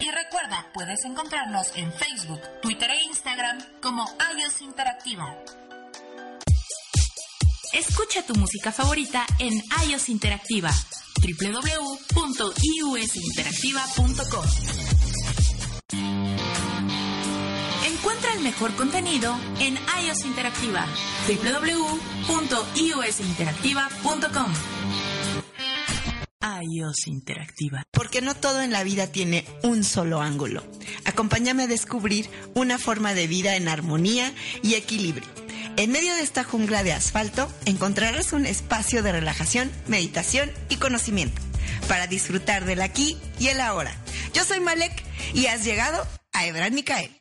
Y recuerda, puedes encontrarnos en Facebook, Twitter e Instagram como iOS Interactiva. Escucha tu música favorita en iOS Interactiva www.iusinteractiva.com. Encuentra el mejor contenido en iOS Interactiva www.iusinteractiva.com. iOS Interactiva. Porque no todo en la vida tiene un solo ángulo. Acompáñame a descubrir una forma de vida en armonía y equilibrio. En medio de esta jungla de asfalto encontrarás un espacio de relajación, meditación y conocimiento para disfrutar del aquí y el ahora. Yo soy Malek y has llegado a Ebran Micael.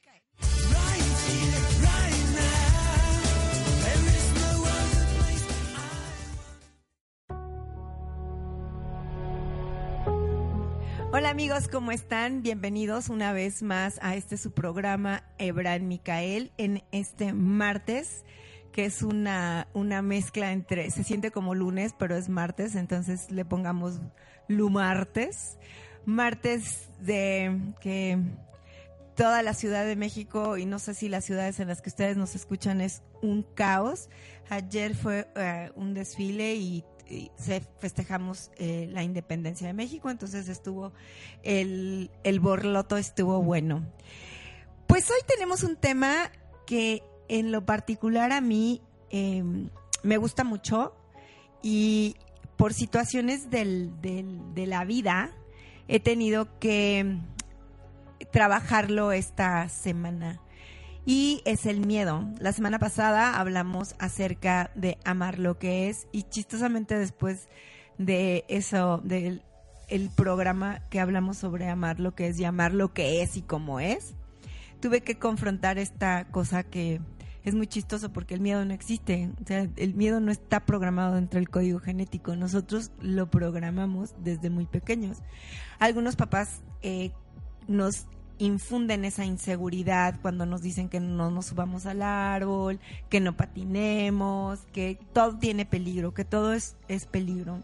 Hola amigos, ¿cómo están? Bienvenidos una vez más a este su programa Ebran Micael en este martes que es una, una mezcla entre, se siente como lunes, pero es martes, entonces le pongamos lumartes. Martes de que toda la Ciudad de México, y no sé si las ciudades en las que ustedes nos escuchan es un caos. Ayer fue eh, un desfile y, se festejamos eh, la independencia de México, entonces estuvo el, el borloto estuvo bueno. Pues hoy tenemos un tema que en lo particular a mí em, me gusta mucho y por situaciones de la vida he tenido que trabajarlo esta semana. Y es el miedo. La semana pasada hablamos acerca de amar lo que es y chistosamente después de eso, del el programa que hablamos sobre amar lo que es y amar lo que es y cómo es, tuve que confrontar esta cosa que es muy chistoso porque el miedo no existe. O sea, el miedo no está programado dentro del código genético. Nosotros lo programamos desde muy pequeños. Algunos papás eh, nos infunden esa inseguridad cuando nos dicen que no nos subamos al árbol, que no patinemos, que todo tiene peligro, que todo es, es peligro.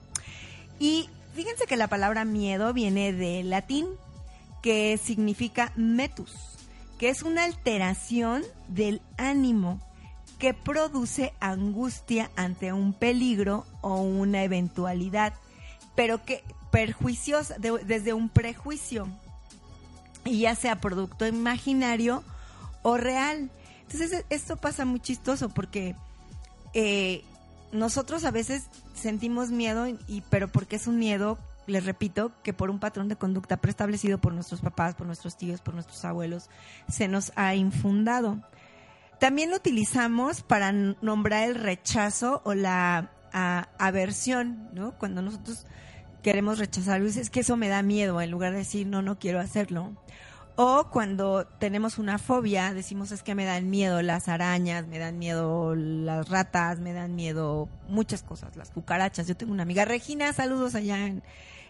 Y fíjense que la palabra miedo viene del latín, que significa metus que es una alteración del ánimo que produce angustia ante un peligro o una eventualidad, pero que perjuiciosa desde un prejuicio, y ya sea producto imaginario o real. Entonces esto pasa muy chistoso porque eh, nosotros a veces sentimos miedo, y, pero porque es un miedo les repito, que por un patrón de conducta preestablecido por nuestros papás, por nuestros tíos, por nuestros abuelos, se nos ha infundado. También lo utilizamos para nombrar el rechazo o la aversión, ¿no? Cuando nosotros queremos rechazar es que eso me da miedo, en lugar de decir, no, no quiero hacerlo. O cuando tenemos una fobia, decimos es que me dan miedo las arañas, me dan miedo las ratas, me dan miedo muchas cosas, las cucarachas. Yo tengo una amiga, Regina, saludos allá en,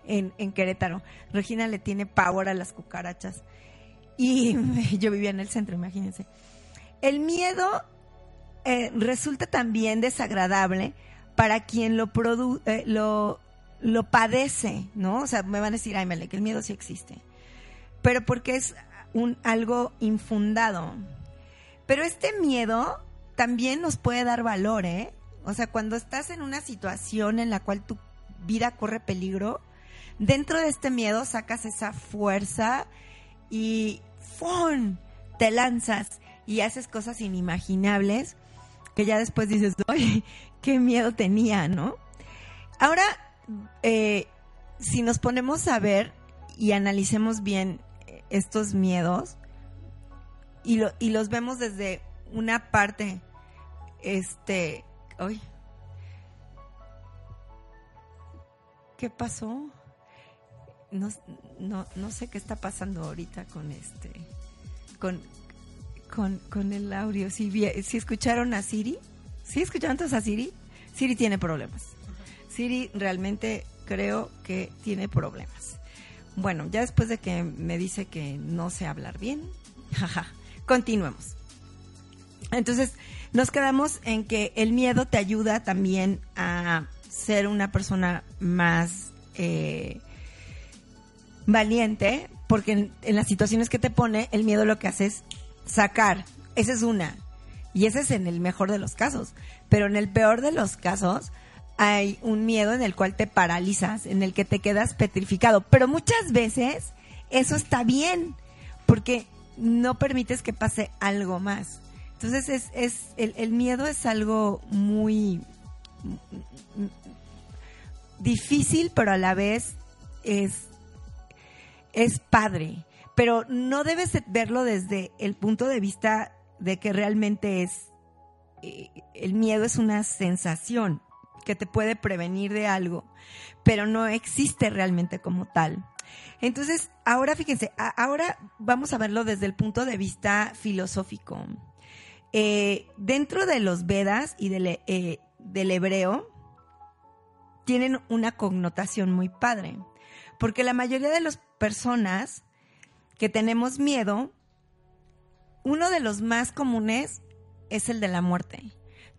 en, Querétaro. Regina le tiene pavor a las cucarachas. Y yo vivía en el centro, imagínense. El miedo eh, resulta también desagradable para quien lo, eh, lo, lo padece, ¿no? O sea, me van a decir, ay, Mele, que el miedo sí existe. Pero porque es un, algo infundado. Pero este miedo también nos puede dar valor, ¿eh? O sea, cuando estás en una situación en la cual tu vida corre peligro, dentro de este miedo sacas esa fuerza y ¡fum! te lanzas y haces cosas inimaginables que ya después dices, ¡ay, qué miedo tenía, ¿no? Ahora, eh, si nos ponemos a ver y analicemos bien estos miedos y, lo, y los vemos desde una parte, este, ¡ay! ¿Qué pasó? no, no, no sé qué está pasando ahorita con este, con, con, el audio. Si, si escucharon a Siri, ¿sí escucharon todos a Siri? Siri tiene problemas. Siri realmente creo que tiene problemas. Bueno, ya después de que me dice que no sé hablar bien, jaja, continuemos. Entonces, nos quedamos en que el miedo te ayuda también a ser una persona más eh, valiente porque en, en las situaciones que te pone, el miedo lo que hace es sacar. Esa es una. Y ese es en el mejor de los casos. Pero en el peor de los casos, hay un miedo en el cual te paralizas, en el que te quedas petrificado. Pero muchas veces eso está bien, porque no permites que pase algo más. Entonces es, es el, miedo es algo muy difícil, pero a la vez es, es padre. Pero no debes verlo desde el punto de vista de que realmente es, eh, el miedo es una sensación que te puede prevenir de algo, pero no existe realmente como tal. Entonces, ahora fíjense, ahora vamos a verlo desde el punto de vista filosófico. Eh, dentro de los Vedas y del, eh, del hebreo, tienen una connotación muy padre, porque la mayoría de las personas que tenemos miedo, uno de los más comunes es el de la muerte.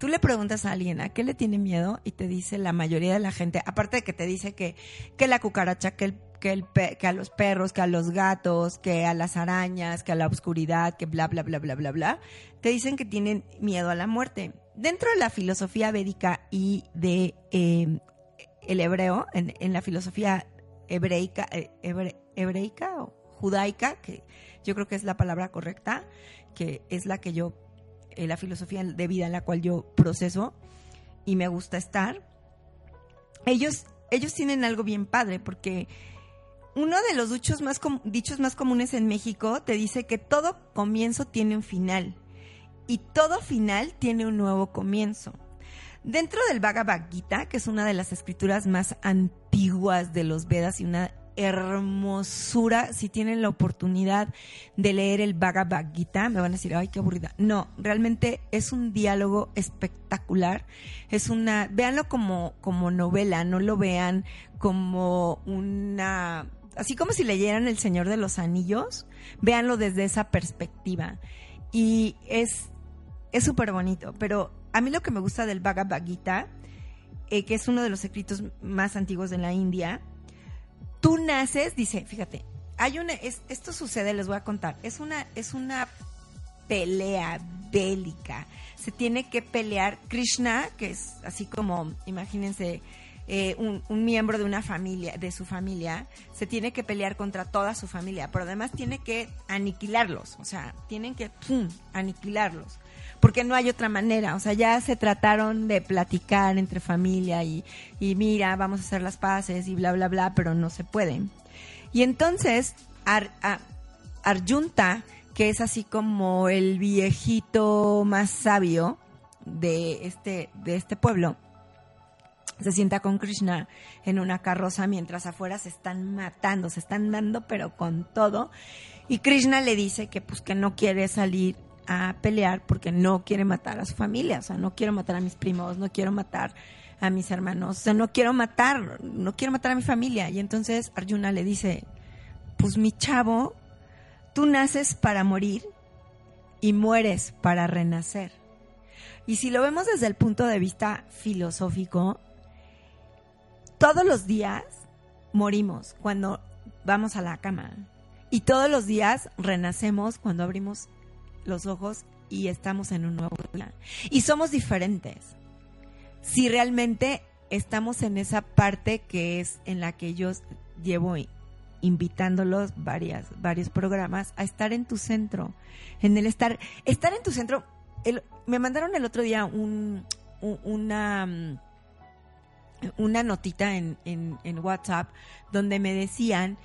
Tú le preguntas a alguien a qué le tiene miedo y te dice la mayoría de la gente, aparte de que te dice que, que la cucaracha, que, el, que, el que a los perros, que a los gatos, que a las arañas, que a la oscuridad, que bla, bla, bla, bla, bla, bla, te dicen que tienen miedo a la muerte. Dentro de la filosofía védica y de eh, el hebreo, en, en, la filosofía hebreica, eh, hebreica o judaica, que yo creo que es la palabra correcta, que es la que yo, eh, la filosofía de vida en la cual yo proceso y me gusta estar, ellos, ellos tienen algo bien padre porque uno de los dichos más, dichos más comunes en México te dice que todo comienzo tiene un final y todo final tiene un nuevo comienzo. Dentro del Bhagavad Gita, que es una de las escrituras más antiguas de los Vedas y una hermosura. Si tienen la oportunidad de leer el Bhagavad Gita, me van a decir, ay, qué aburrida. No, realmente es un diálogo espectacular. Es una, véanlo como, como novela, no lo vean como una, así como si leyeran El Señor de los Anillos, véanlo desde esa perspectiva. Y es, es súper bonito, pero a mí lo que me gusta del Bhagavad Gita, eh, que es uno de los escritos más antiguos de la India, tú naces, dice, fíjate, hay una, esto sucede, les voy a contar, es una, es una pelea bélica. Se tiene que pelear Krishna, que es así como, imagínense, eh, un, miembro de una familia, de su familia, se tiene que pelear contra toda su familia, pero además tiene que aniquilarlos, o sea, tienen que aniquilarlos porque no hay otra manera. O sea, ya se trataron de platicar entre familia y, y mira, vamos a hacer las paces y bla, bla, bla, pero no se pueden. Y entonces, Ar, Arjunta, que es así como el viejito más sabio de este, de este pueblo, se sienta con Krishna en una carroza mientras afuera se están matando, se están dando pero con todo. Y Krishna le dice que pues que no quiere salir a pelear porque no quiere matar a su familia, o sea, no quiero matar a mis primos, no quiero matar a mis hermanos, o sea, no quiero matar, no quiero matar a mi familia. Y entonces Arjuna le dice, pues mi chavo, tú naces para morir y mueres para renacer. Y si lo vemos desde el punto de vista filosófico, todos los días morimos cuando vamos a la cama. Y todos los días renacemos cuando abrimos los ojos y estamos en un nuevo día. Y somos diferentes. Si realmente estamos en esa parte que es en la que yo llevo invitándolos varias, varios programas a estar en tu centro, en el estar, estar en tu centro. me mandaron el otro día un, una, una notita en, en, en, WhatsApp donde me decían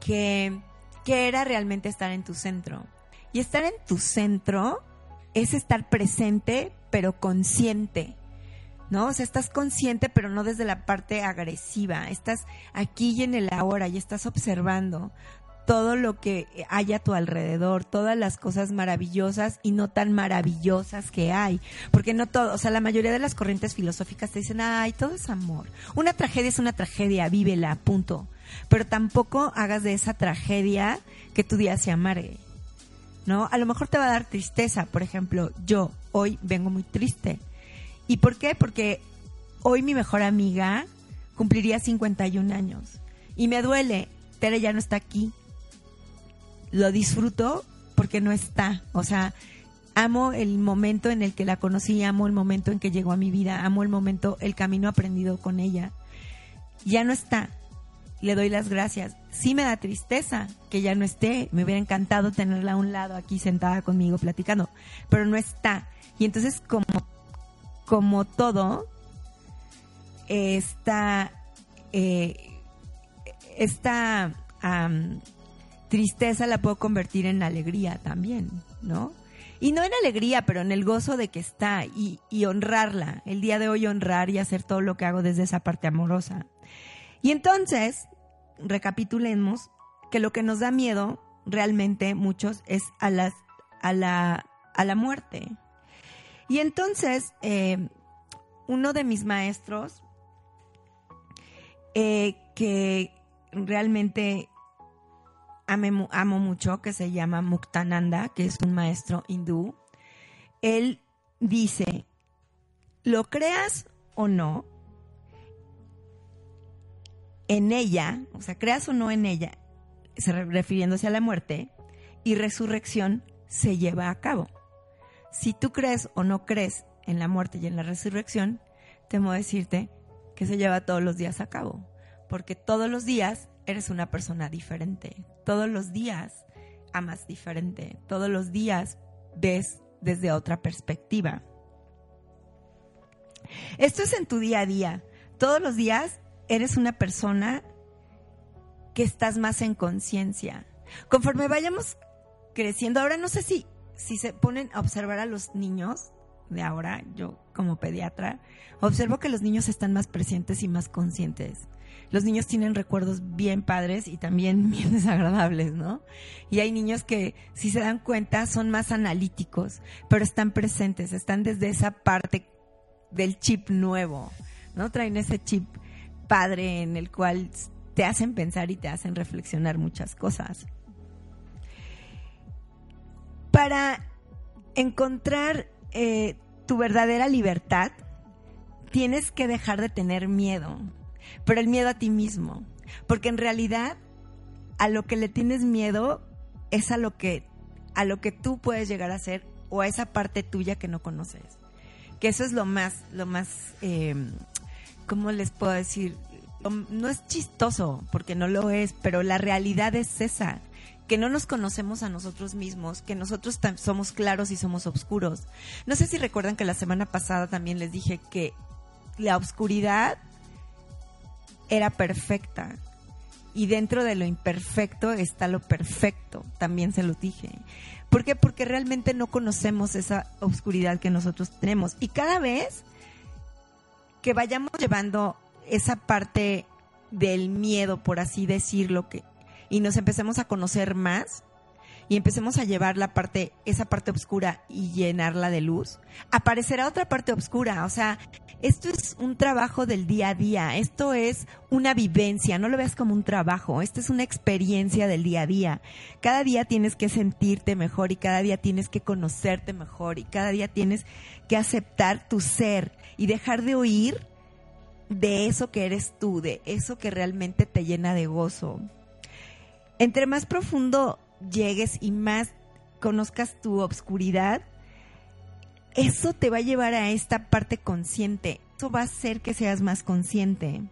que, que era realmente estar en tu centro. Y estar en tu centro es estar presente, pero consciente. ¿No? O sea, estás consciente, pero no desde la parte agresiva. Estás aquí y en el ahora y estás observando todo lo que hay a tu alrededor, todas las cosas maravillosas y no tan maravillosas que hay. Porque no todo, o sea, la mayoría de las corrientes filosóficas te dicen, ay, todo es amor. Una tragedia es una tragedia, vívela, punto. Pero tampoco hagas de esa tragedia que tu día se amargue. ¿No? A lo mejor te va a dar tristeza, por ejemplo, yo hoy vengo muy triste. ¿Y por qué? Porque hoy mi mejor amiga cumpliría 51 años y me duele, Tere ya no está aquí. lo disfruto porque no está. O sea, amo el momento en el que la conocí, amo el momento en que llegó a mi vida, amo el momento, el camino aprendido con ella. Ya no está. Le doy las gracias. Sí me da tristeza que ya no esté. Me hubiera encantado tenerla a un lado aquí sentada conmigo platicando, pero no está. Y entonces como, como todo, esta, eh, esta tristeza la puedo convertir en alegría también, ¿no? Y no en alegría, pero en el gozo de que está y, y honrarla. El día de hoy honrar y hacer todo lo que hago desde esa parte amorosa. Y entonces, recapitulemos que lo que nos da miedo realmente muchos es a, a, la, a la muerte. Y entonces, eh, uno de mis maestros, eh, que realmente amo mucho, que se llama Muktananda, que es un maestro hindú, él dice, lo creas o no, en ella, o sea, creas o no en ella, refiriéndose a la muerte, y resurrección se lleva a cabo. Si tú crees o no crees en la muerte y en la resurrección, temo decirte que se lleva todos los días a cabo, porque todos los días eres una persona diferente, todos los días amas diferente, todos los días ves desde otra perspectiva. Esto es en tu día a día. Todos los días eres una persona que estás más en conciencia. Conforme vayamos creciendo, ahora no sé si, si se ponen a observar a los niños de ahora, yo como pediatra, observo que los niños están más presentes y más conscientes. Los niños tienen recuerdos bien padres y también bien desagradables, ¿no? Y hay niños que, si se dan cuenta, son más analíticos, pero están presentes, están desde esa parte del chip nuevo, ¿no? Traen ese chip padre en el cual te hacen pensar y te hacen reflexionar muchas cosas. Para encontrar eh, tu verdadera libertad, tienes que dejar de tener miedo, pero el miedo a ti mismo, porque en realidad a lo que le tienes miedo es a lo que a lo que tú puedes llegar a ser o a esa parte tuya que no conoces. Que eso es lo más, lo más, eh, ¿cómo les puedo decir? No es chistoso, porque no lo es, pero la realidad es esa que no nos conocemos a nosotros mismos, que nosotros somos claros y somos oscuros. No sé si recuerdan que la semana pasada también les dije que la oscuridad era perfecta y dentro de lo imperfecto está lo perfecto, también se lo dije. ¿Por qué? Porque realmente no conocemos esa oscuridad que nosotros tenemos y cada vez que vayamos llevando esa parte del miedo, por así decirlo, que y nos empecemos a conocer más y empecemos a llevar la parte, esa parte oscura y llenarla de luz, aparecerá otra parte oscura. O sea, esto es un trabajo del día a día, esto es una vivencia, no lo veas como un trabajo, esto es una experiencia del día a día. Cada día tienes que sentirte mejor y cada día tienes que conocerte mejor y cada día tienes que aceptar tu ser y dejar de oír de eso que eres tú, de eso que realmente te llena de gozo entre más profundo llegues y más conozcas tu obscuridad, eso te va a llevar a esta parte consciente. Eso va a hacer que seas más consciente.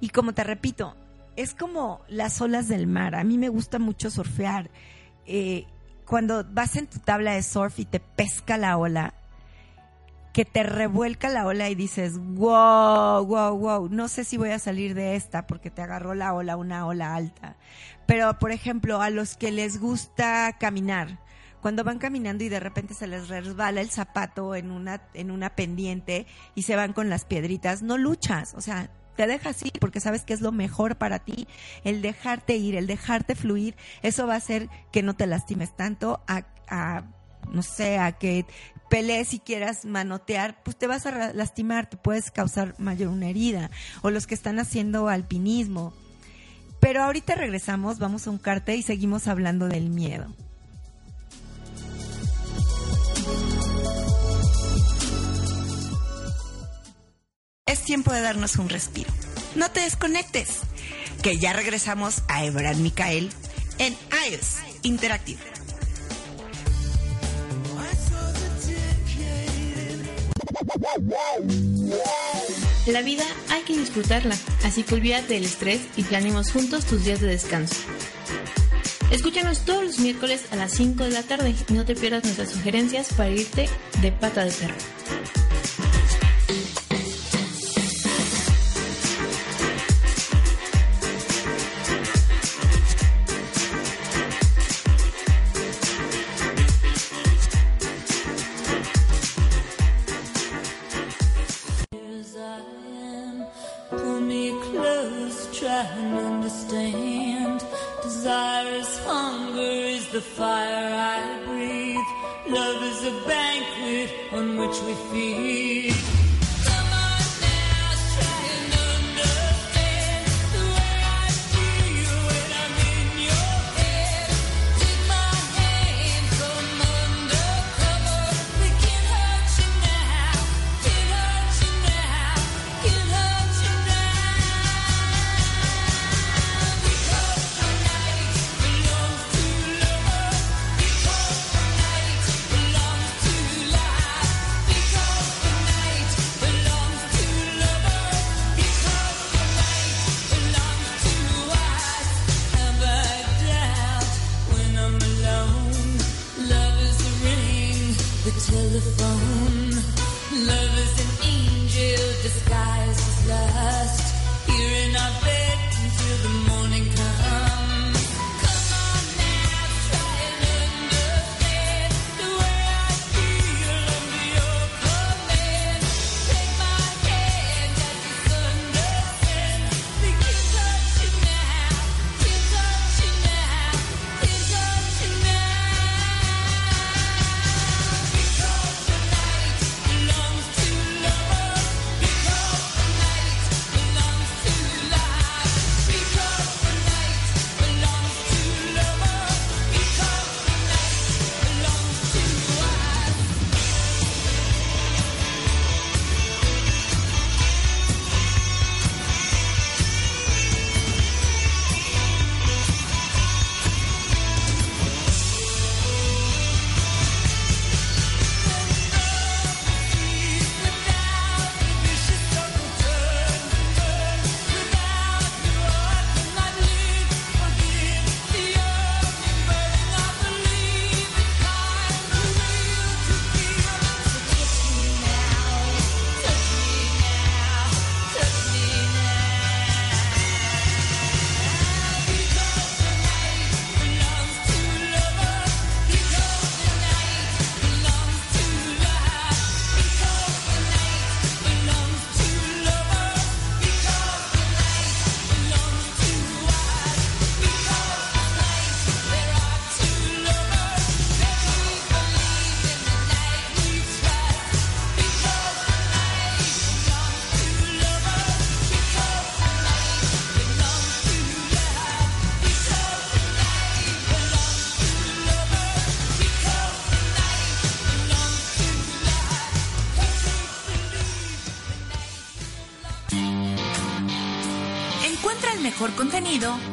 Y como te repito, es como las olas del mar. A mí me gusta mucho surfear. Eh, cuando vas en tu tabla de surf y te pesca la ola, que te revuelca la ola y dices, wow, wow, wow, no sé si voy a salir de esta porque te agarró la ola, una ola alta. Pero, por ejemplo, a los que les gusta caminar, cuando van caminando y de repente se les resbala el zapato en una, en una pendiente y se van con las piedritas, no luchas, o sea, te dejas ir porque sabes que es lo mejor para ti, el dejarte ir, el dejarte fluir, eso va a hacer que no te lastimes tanto a, a no sé, a que pelees y quieras manotear, pues te vas a lastimar, te puedes causar mayor una herida. O los que están haciendo alpinismo. Pero ahorita regresamos, vamos a un carte y seguimos hablando del miedo. Es tiempo de darnos un respiro. No te desconectes, que ya regresamos a Ebran Micael en iOS Interactive. La vida hay que disfrutarla, así que olvídate del estrés y planeemos juntos tus días de descanso. Escúchanos todos los miércoles a las 5 de la tarde y no te pierdas nuestras sugerencias para irte de pata de perro.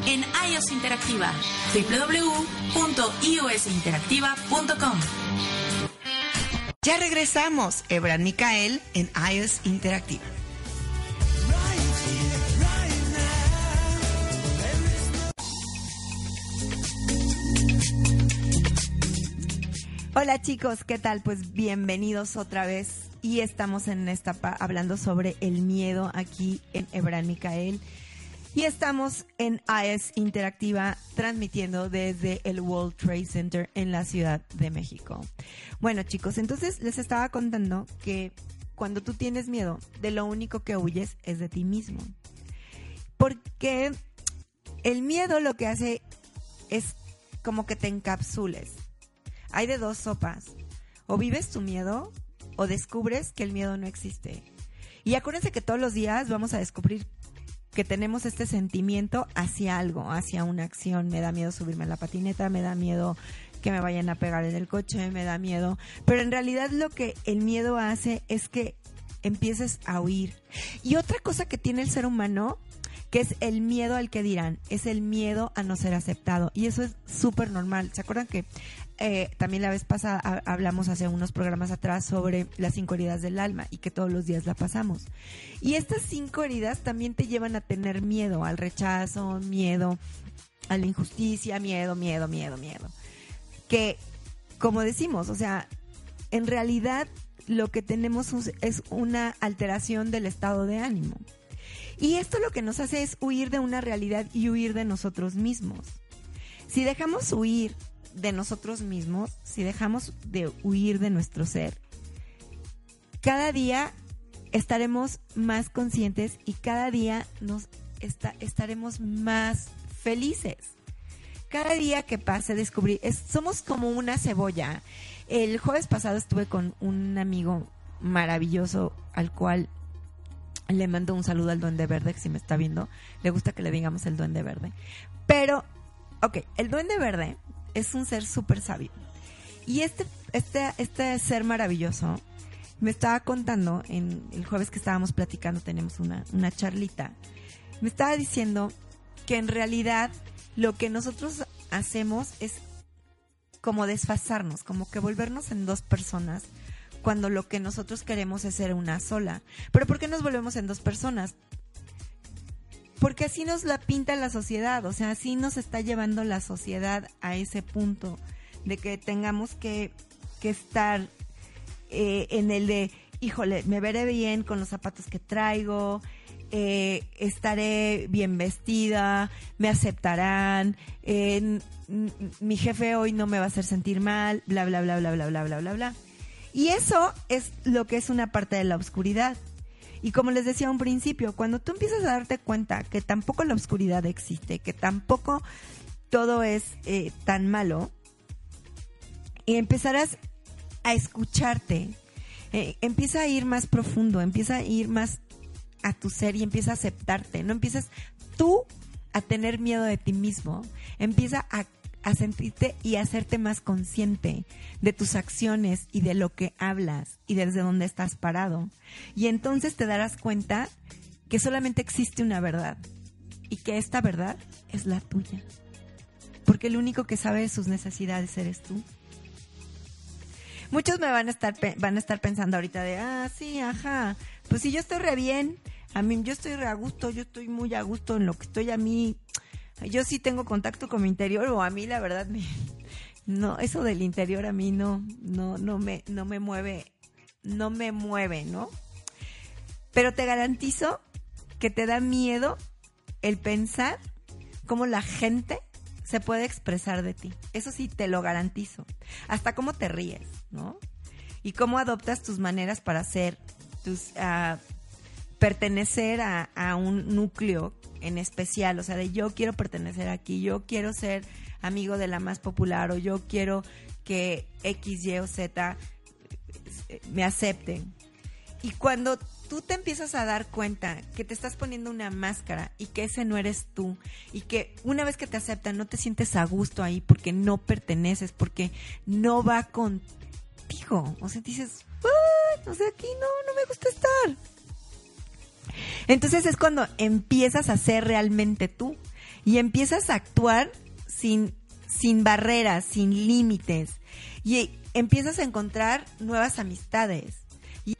En iOS Interactiva, www.iosinteractiva.com. Ya regresamos, Ebran Micael en iOS Interactiva. Hola chicos, ¿qué tal? Pues bienvenidos otra vez y estamos en esta hablando sobre el miedo aquí en Ebran Micael. Y estamos en AES Interactiva transmitiendo desde el World Trade Center en la Ciudad de México. Bueno chicos, entonces les estaba contando que cuando tú tienes miedo, de lo único que huyes es de ti mismo. Porque el miedo lo que hace es como que te encapsules. Hay de dos sopas. O vives tu miedo o descubres que el miedo no existe. Y acuérdense que todos los días vamos a descubrir que tenemos este sentimiento hacia algo, hacia una acción. Me da miedo subirme a la patineta, me da miedo que me vayan a pegar en el coche, me da miedo. Pero en realidad lo que el miedo hace es que empieces a huir. Y otra cosa que tiene el ser humano que es el miedo al que dirán, es el miedo a no ser aceptado. Y eso es súper normal. ¿Se acuerdan que eh, también la vez pasada hablamos hace unos programas atrás sobre las cinco heridas del alma y que todos los días la pasamos? Y estas cinco heridas también te llevan a tener miedo al rechazo, miedo a la injusticia, miedo, miedo, miedo, miedo. Que, como decimos, o sea, en realidad lo que tenemos es una alteración del estado de ánimo. Y esto lo que nos hace es huir de una realidad y huir de nosotros mismos. Si dejamos huir de nosotros mismos, si dejamos de huir de nuestro ser, cada día estaremos más conscientes y cada día nos estaremos más felices. Cada día que pase descubrir, somos como una cebolla. El jueves pasado estuve con un amigo maravilloso al cual le mando un saludo al Duende Verde, que si me está viendo, le gusta que le digamos el Duende Verde. Pero, ok, el Duende Verde es un ser súper sabio. Y este, este, este ser maravilloso me estaba contando, en el jueves que estábamos platicando, tenemos una, una charlita, me estaba diciendo que en realidad lo que nosotros hacemos es como desfasarnos, como que volvernos en dos personas cuando lo que nosotros queremos es ser una sola. Pero ¿por qué nos volvemos en dos personas? Porque así nos la pinta la sociedad, o sea, así nos está llevando la sociedad a ese punto de que tengamos que, estar eh, en el de, híjole, me veré bien con los zapatos que traigo, eh, estaré bien vestida, me aceptarán, mi jefe hoy no me va a hacer sentir mal, bla, bla, bla, bla, bla, bla, bla, bla, bla. Y eso es lo que es una parte de la oscuridad. Y como les decía un principio, cuando tú empiezas a darte cuenta que tampoco la oscuridad existe, que tampoco todo es eh, tan malo, y empezarás a escucharte, eh, empieza a ir más profundo, empieza a ir más a tu ser y empieza a aceptarte, no empiezas tú a tener miedo de ti mismo, empieza a a sentirte y hacerte más consciente de tus acciones y de lo que hablas y desde dónde estás parado. Y entonces te darás cuenta que solamente existe una verdad y que esta verdad es la tuya. Porque el único que sabe de sus necesidades eres tú. Muchos me van a estar van a estar pensando ahorita de, ah, sí, ajá. Pues si yo estoy re bien, a mí yo estoy re a gusto, yo estoy muy a gusto en lo que estoy a mí yo sí tengo contacto con mi interior o a mí la verdad no eso del interior a mí no no no me no me mueve no me mueve, ¿no? Pero te garantizo que te da miedo el pensar cómo la gente se puede expresar de ti. Eso sí te lo garantizo. Hasta cómo te ríes, ¿no? Y cómo adoptas tus maneras para ser tus uh, pertenecer a, a, un núcleo en especial, o sea, de yo quiero pertenecer aquí, yo quiero ser amigo de la más popular o yo quiero que X, Y o Z eh, me acepten. Y cuando tú te empiezas a dar cuenta que te estás poniendo una máscara y que ese no eres tú y que una vez que te aceptan no te sientes a gusto ahí porque no perteneces, porque no va contigo. O sea, dices, o sea, aquí no, no me gusta estar. Entonces es cuando empiezas a ser realmente tú y empiezas a actuar sin, sin barreras, sin límites y empiezas a encontrar nuevas amistades. Y,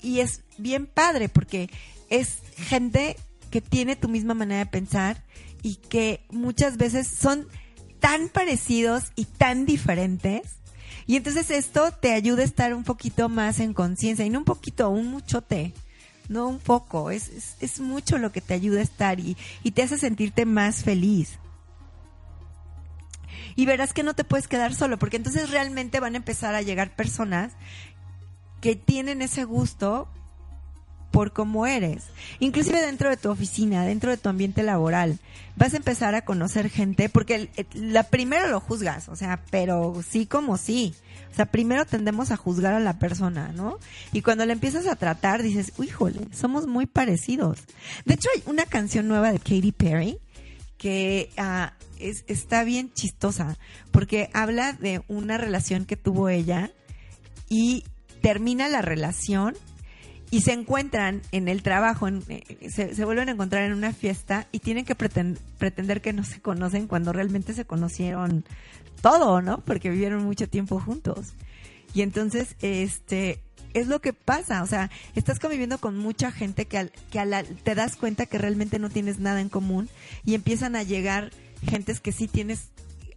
y es bien padre porque es gente que tiene tu misma manera de pensar y que muchas veces son tan parecidos y tan diferentes. Y entonces esto te ayuda a estar un poquito más en conciencia y no un poquito, un muchote no un poco, es, es, mucho lo que te ayuda a estar y, y te hace sentirte más feliz. Y verás que no te puedes quedar solo, porque entonces realmente van a empezar a llegar personas que tienen ese gusto por cómo eres. Inclusive dentro de tu oficina, dentro de tu ambiente laboral, vas a empezar a conocer gente, porque la primero lo juzgas, o sea, pero sí como sí. O sea, primero tendemos a juzgar a la persona, ¿no? Y cuando la empiezas a tratar, dices, híjole, somos muy parecidos. De hecho, hay una canción nueva de Katy Perry que ah, es, está bien chistosa, porque habla de una relación que tuvo ella y termina la relación y se encuentran en el trabajo, eh, se, vuelven a encontrar en una fiesta y tienen que pretender que no se conocen cuando realmente se conocieron todo, ¿no? Porque vivieron mucho tiempo juntos. Y entonces, este, es lo que pasa, o sea, estás conviviendo con mucha gente que, que te das cuenta que realmente no tienes nada en común y empiezan a llegar gentes que sí tienes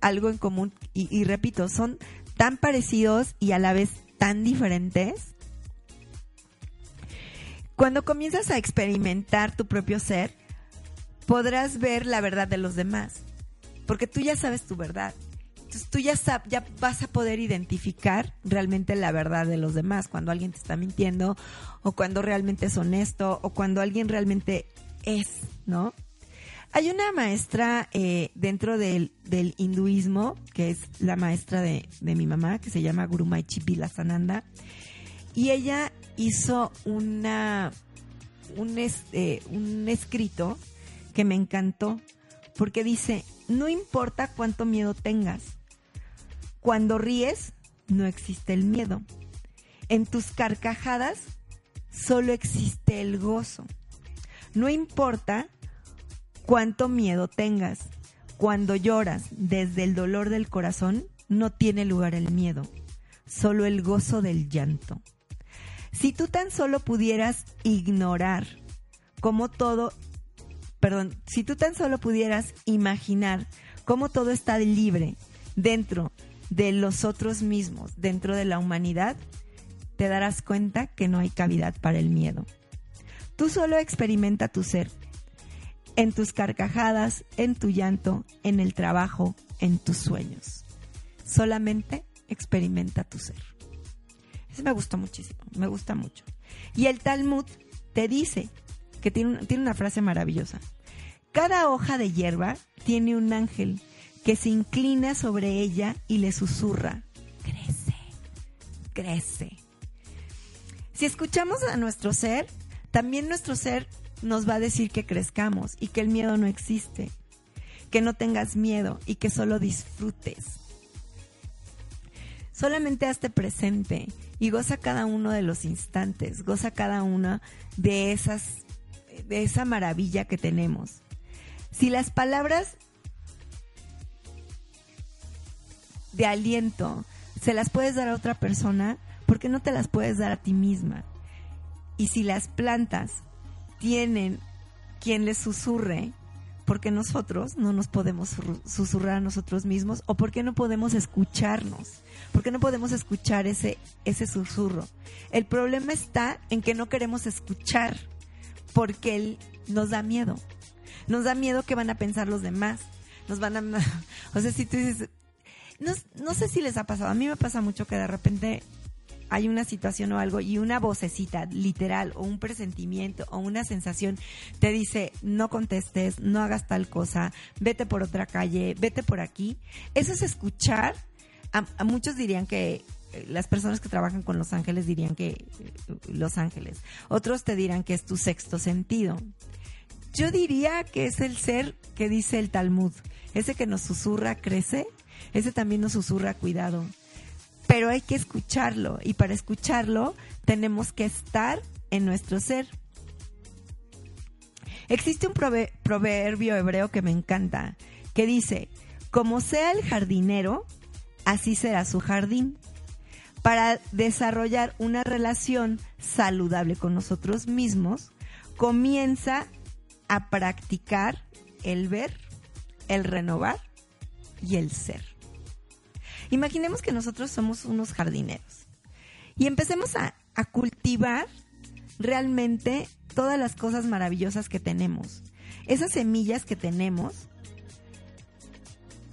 algo en común y, y repito, son tan parecidos y a la vez tan diferentes cuando comienzas a experimentar tu propio ser, podrás ver la verdad de los demás, porque tú ya sabes tu verdad. Tú ya, ya vas a poder identificar realmente la verdad de los demás, cuando alguien te está mintiendo, o cuando realmente es honesto, o cuando alguien realmente es, ¿no? Hay una maestra eh, dentro del, hinduismo, que es la maestra de, mi mamá, que se llama Guru Maichi Sananda, y ella hizo una, un, este, un escrito que me encantó porque dice, no importa cuánto miedo tengas, cuando ríes no existe el miedo. En tus carcajadas solo existe el gozo. No importa cuánto miedo tengas, cuando lloras desde el dolor del corazón no tiene lugar el miedo, solo el gozo del llanto. Si tú tan solo pudieras ignorar cómo todo, perdón, si tú tan solo pudieras imaginar cómo todo está libre dentro de los otros mismos, dentro de la humanidad, te darás cuenta que no hay cavidad para el miedo. Tú solo experimenta tu ser, en tus carcajadas, en tu llanto, en el trabajo, en tus sueños. Solamente experimenta tu ser me gusta muchísimo, me gusta mucho. Y el Talmud te dice que tiene, tiene una frase maravillosa. Cada hoja de hierba tiene un ángel que se inclina sobre ella y le susurra, crece, crece. Si escuchamos a nuestro ser, también nuestro ser nos va a decir que crezcamos y que el miedo no existe, que no tengas miedo y que solo disfrutes. Solamente hazte presente y goza cada uno de los instantes, goza cada una de esas de esa maravilla que tenemos. Si las palabras de aliento se las puedes dar a otra persona, ¿por qué no te las puedes dar a ti misma? Y si las plantas tienen quien les susurre, ¿por qué nosotros no nos podemos susurrar a nosotros mismos? ¿O por qué no podemos escucharnos? ¿Por qué no podemos escuchar ese, ese susurro? El problema está en que no queremos escuchar porque él nos da miedo. Nos da miedo que van a pensar los demás. Nos van a... O sea, si tú dices... No, no sé si les ha pasado. A mí me pasa mucho que de repente hay una situación o algo y una vocecita literal o un presentimiento o una sensación te dice no contestes, no hagas tal cosa, vete por otra calle, vete por aquí. Eso es escuchar. A, muchos dirían que eh, las personas que trabajan con los ángeles dirían que eh, los ángeles. Otros te dirán que es tu sexto sentido. Yo diría que es el ser que dice el Talmud. Ese que nos susurra crece, ese también nos susurra cuidado pero hay que escucharlo y para escucharlo tenemos que estar en nuestro ser. Existe un proverbio hebreo que me encanta, que dice, como sea el jardinero, así será su jardín. Para desarrollar una relación saludable con nosotros mismos, comienza a practicar el ver, el renovar y el ser. Imaginemos que nosotros somos unos jardineros y empecemos a, cultivar realmente todas las cosas maravillosas que tenemos. Esas semillas que tenemos,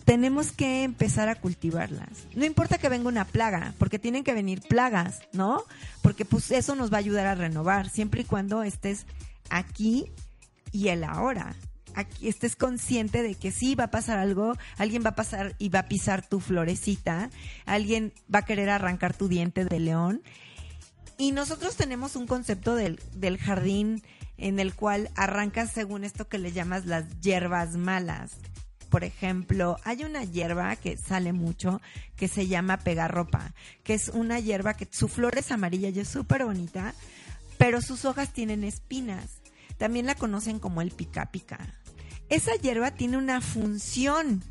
tenemos que empezar a cultivarlas. No importa que venga una plaga, porque tienen que venir plagas, ¿no? Porque pues eso nos va a ayudar a renovar, siempre y cuando estés aquí y el ahora aquí estés consciente de que sí va a pasar algo, alguien va a pasar y va a pisar tu florecita, alguien va a querer arrancar tu diente de león. Y nosotros tenemos un concepto del, del jardín en el cual arrancas según esto que le llamas las hierbas malas. Por ejemplo, hay una hierba que sale mucho que se llama pegarropa, que es una hierba que su flor es amarilla y es súper bonita, pero sus hojas tienen espinas. También la conocen como el pica pica. Esa hierba tiene una función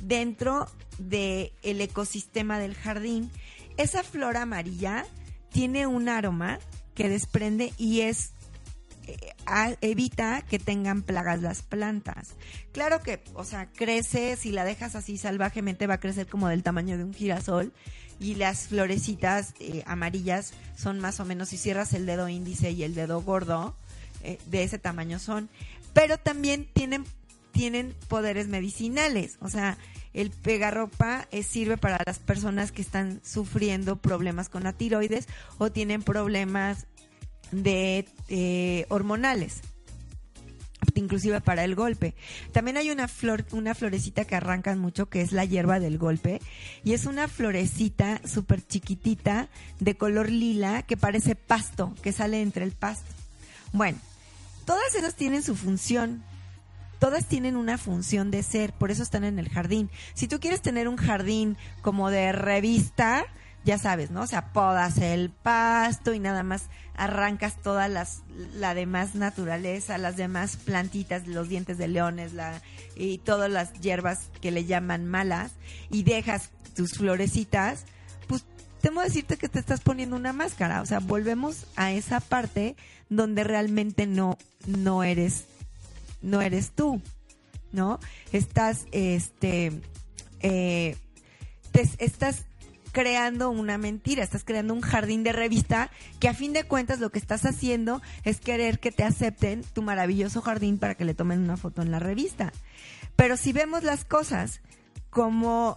dentro del ecosistema del jardín. Esa flor amarilla tiene un aroma que desprende y es eh, evita que tengan plagas las plantas. Claro que, o sea, crece, si la dejas así salvajemente va a crecer como del tamaño de un girasol y las florecitas eh, amarillas son más o menos, si cierras el dedo índice y el dedo gordo, eh, de ese tamaño son. Pero también tienen, tienen poderes medicinales, o sea, el pegarropa sirve para las personas que están sufriendo problemas con la tiroides o tienen problemas de eh, hormonales inclusive para el golpe. También hay una flor, una florecita que arrancan mucho que es la hierba del golpe y es una florecita súper chiquitita de color lila que parece pasto, que sale entre el pasto. Bueno, todas esas tienen su función. Todas tienen una función de ser, por eso están en el jardín. Si tú quieres tener un jardín como de revista, ya sabes, ¿no? O sea, podas el pasto y nada más arrancas toda las, la demás naturaleza, las demás plantitas, los dientes de leones, y todas las hierbas que le llaman malas, y dejas tus florecitas, temo decirte que te estás poniendo una máscara. O sea, volvemos a esa parte donde realmente no, no eres, no eres tú, ¿no? Estás, este, eh, te, estás creando una mentira, estás creando un jardín de revista que a fin de cuentas lo que estás haciendo es querer que te acepten tu maravilloso jardín para que le tomen una foto en la revista. Pero si vemos las cosas como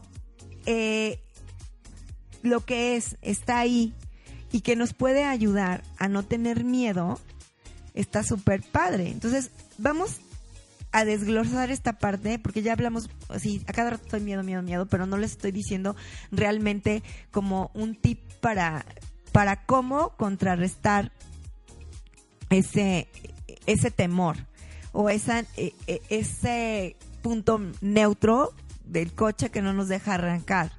eh, lo que es, está ahí y que nos puede ayudar a no tener miedo, está súper padre. Entonces, vamos a desglosar esta parte, porque ya hablamos, así, a cada rato estoy miedo, miedo, miedo, pero no les estoy diciendo realmente como un tip para, para cómo contrarrestar ese, ese temor o e, e, ese punto neutro del coche que no nos deja arrancar.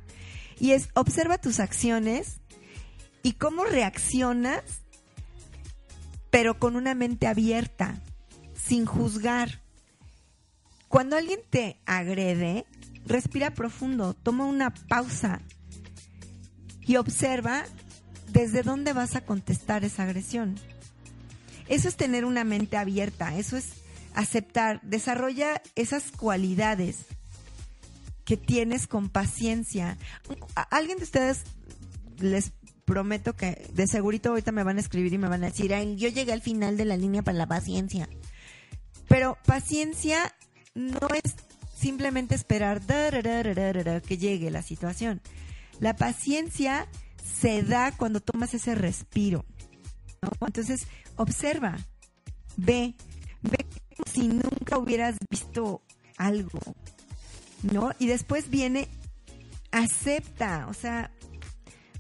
Y es, observa tus acciones y cómo reaccionas, pero con una mente abierta, sin juzgar. Cuando alguien te agrede, respira profundo, toma una pausa y observa desde dónde vas a contestar esa agresión. Eso es tener una mente abierta, eso es aceptar, desarrolla esas cualidades que tienes con paciencia. alguien de ustedes les prometo que de segurito ahorita me van a escribir y me van a decir, yo llegué al final de la línea para la paciencia. Pero paciencia no es simplemente esperar que llegue la situación. La paciencia se da cuando tomas ese respiro. Entonces, observa, ve, ve como si nunca hubieras visto algo, ¿no? Y después viene, acepta, o sea,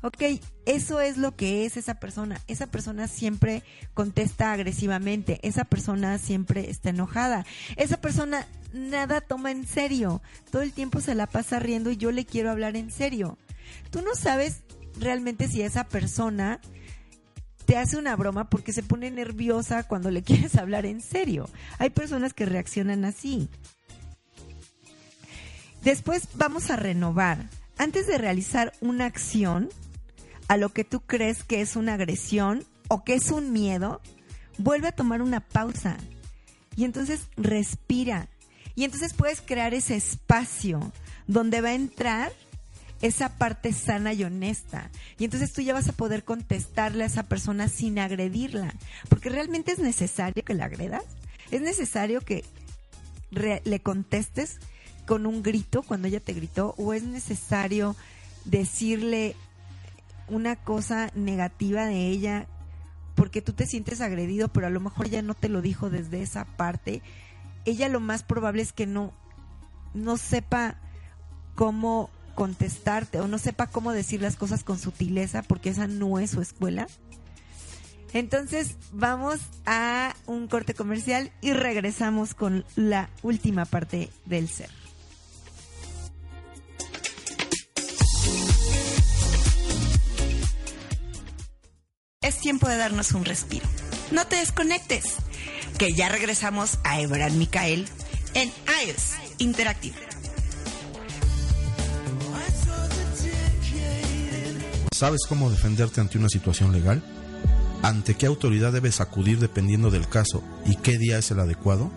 ok, eso es lo que es esa persona. Esa persona siempre contesta agresivamente, esa persona siempre está enojada, esa persona nada toma en serio, todo el tiempo se la pasa riendo y yo le quiero hablar en serio. Tú no sabes realmente si esa persona te hace una broma porque se pone nerviosa cuando le quieres hablar en serio. Hay personas que reaccionan así. Después vamos a renovar. Antes de realizar una acción, a lo que tú crees que es una agresión o que es un miedo, vuelve a tomar una pausa y entonces respira. Y entonces puedes crear ese espacio donde va a entrar esa parte sana y honesta. Y entonces tú ya vas a poder contestarle a esa persona sin agredirla. Porque realmente es necesario que la agredas. Es necesario que le contestes con un grito cuando ella te gritó. O es necesario decirle una cosa negativa de ella porque tú te sientes agredido, pero a lo mejor ella no te lo dijo desde esa parte. Ella lo más probable es que no, no sepa cómo contestarte o no sepa cómo decir las cosas con sutileza porque esa no es su escuela. Entonces vamos a un corte comercial y regresamos con la última parte del ser. Es tiempo de darnos un respiro. no te desconectes, que ya regresamos a Ebran Micael en iOS Interactive. ¿Sabes cómo defenderte ante una situación legal? ¿Ante qué autoridad debes acudir dependiendo del caso y qué día es el adecuado?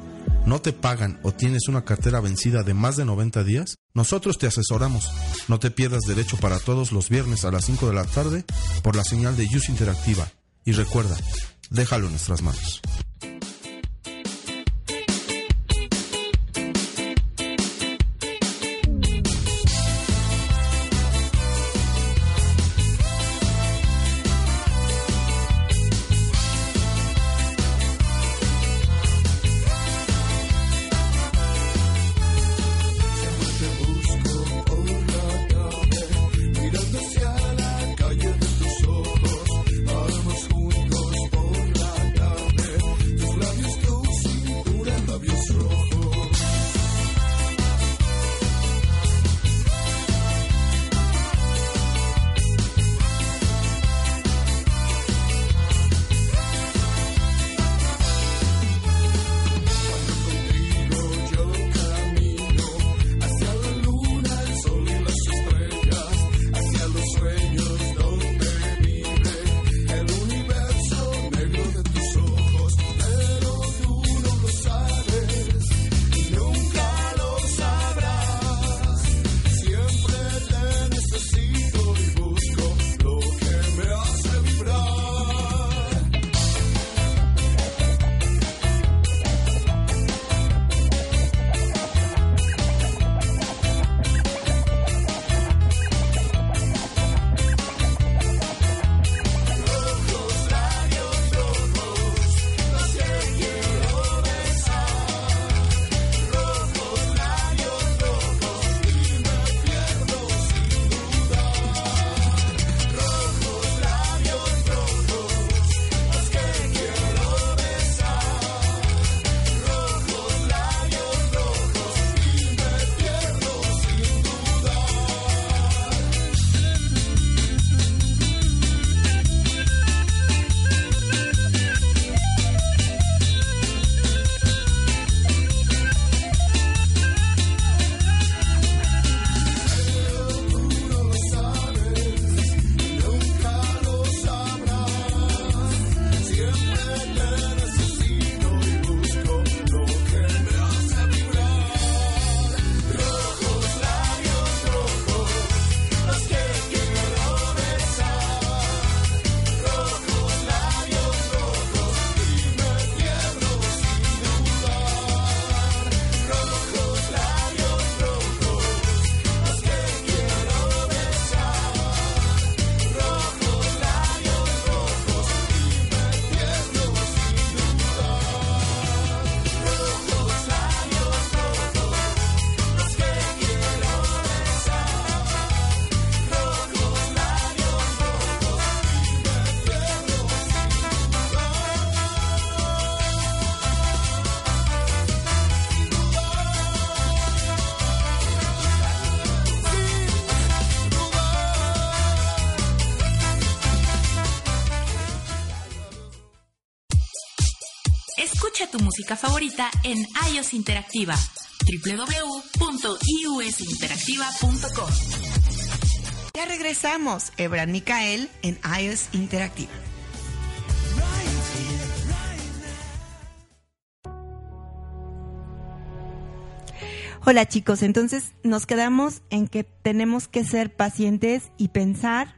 ¿No te pagan o tienes una cartera vencida de más de 90 días? Nosotros te asesoramos. No te pierdas derecho para todos los viernes a las 5 de la tarde por la señal de Use Interactiva. Y recuerda, déjalo en nuestras manos. Favorita en iOS Interactiva www.iusinteractiva.com. Ya regresamos, Ebran Micael en iOS Interactiva. Hola chicos, entonces nos quedamos en que tenemos que ser pacientes y pensar,